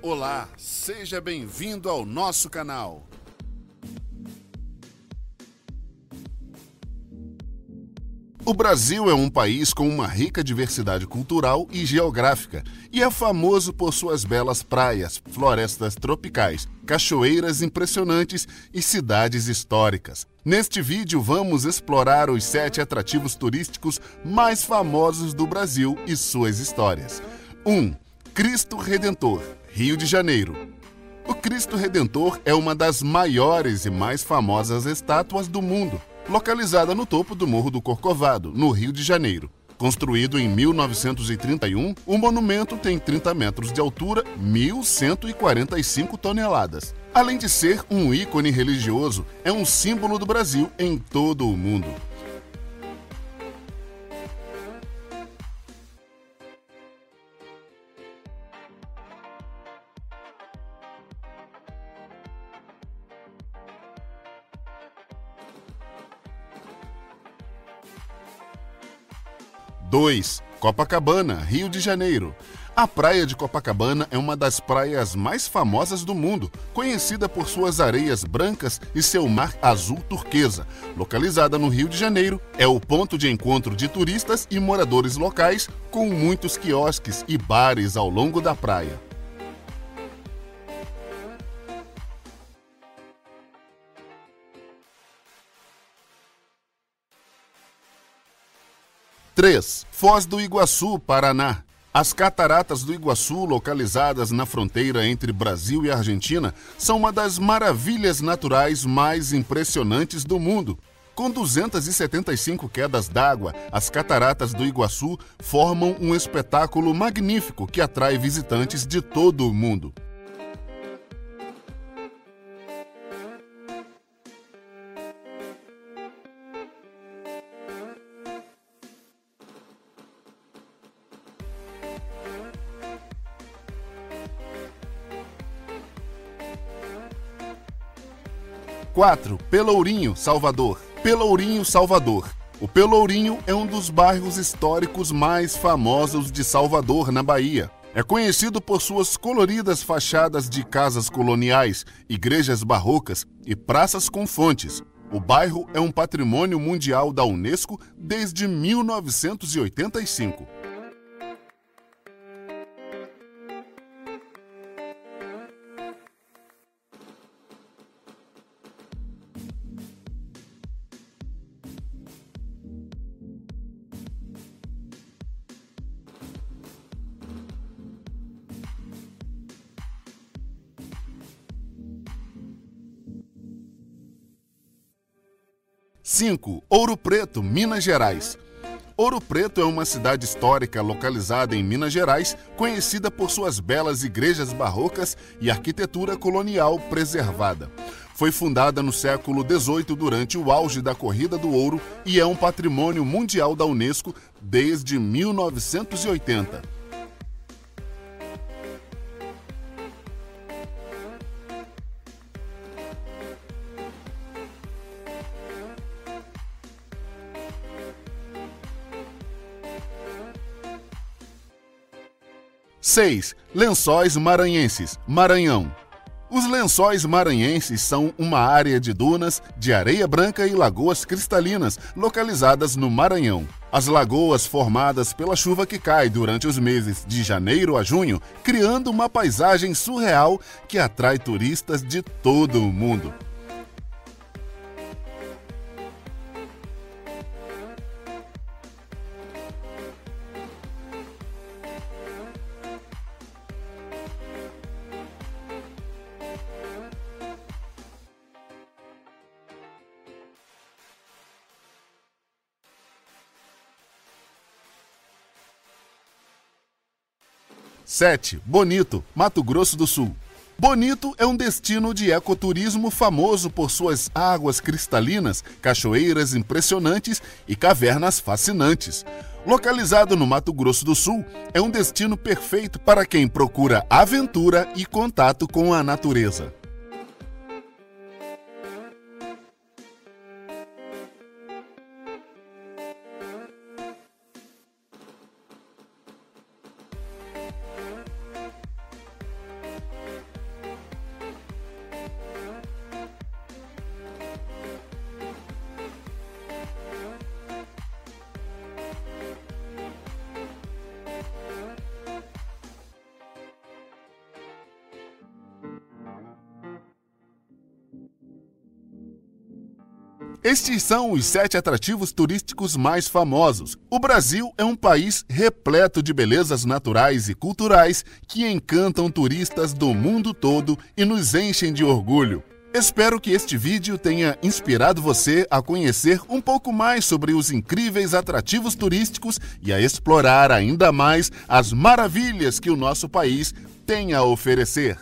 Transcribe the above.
Olá, seja bem-vindo ao nosso canal. O Brasil é um país com uma rica diversidade cultural e geográfica e é famoso por suas belas praias, florestas tropicais, cachoeiras impressionantes e cidades históricas. Neste vídeo, vamos explorar os sete atrativos turísticos mais famosos do Brasil e suas histórias. 1. Um, Cristo Redentor, Rio de Janeiro. O Cristo Redentor é uma das maiores e mais famosas estátuas do mundo localizada no topo do Morro do Corcovado, no Rio de Janeiro. Construído em 1931, o monumento tem 30 metros de altura, 1.145 toneladas. Além de ser um ícone religioso, é um símbolo do Brasil em todo o mundo. 2. Copacabana, Rio de Janeiro. A praia de Copacabana é uma das praias mais famosas do mundo, conhecida por suas areias brancas e seu mar azul turquesa. Localizada no Rio de Janeiro, é o ponto de encontro de turistas e moradores locais, com muitos quiosques e bares ao longo da praia. 3. Foz do Iguaçu, Paraná. As cataratas do Iguaçu, localizadas na fronteira entre Brasil e Argentina, são uma das maravilhas naturais mais impressionantes do mundo. Com 275 quedas d'água, as cataratas do Iguaçu formam um espetáculo magnífico que atrai visitantes de todo o mundo. 4. Pelourinho, Salvador. Pelourinho, Salvador. O Pelourinho é um dos bairros históricos mais famosos de Salvador, na Bahia. É conhecido por suas coloridas fachadas de casas coloniais, igrejas barrocas e praças com fontes. O bairro é um patrimônio mundial da Unesco desde 1985. 5. Ouro Preto, Minas Gerais. Ouro Preto é uma cidade histórica localizada em Minas Gerais, conhecida por suas belas igrejas barrocas e arquitetura colonial preservada. Foi fundada no século XVIII durante o auge da corrida do ouro e é um patrimônio mundial da Unesco desde 1980. 6. Lençóis Maranhenses, Maranhão. Os lençóis maranhenses são uma área de dunas, de areia branca e lagoas cristalinas localizadas no Maranhão. As lagoas formadas pela chuva que cai durante os meses de janeiro a junho, criando uma paisagem surreal que atrai turistas de todo o mundo. 7. Bonito, Mato Grosso do Sul. Bonito é um destino de ecoturismo famoso por suas águas cristalinas, cachoeiras impressionantes e cavernas fascinantes. Localizado no Mato Grosso do Sul, é um destino perfeito para quem procura aventura e contato com a natureza. Estes são os sete atrativos turísticos mais famosos. O Brasil é um país repleto de belezas naturais e culturais que encantam turistas do mundo todo e nos enchem de orgulho. Espero que este vídeo tenha inspirado você a conhecer um pouco mais sobre os incríveis atrativos turísticos e a explorar ainda mais as maravilhas que o nosso país tem a oferecer.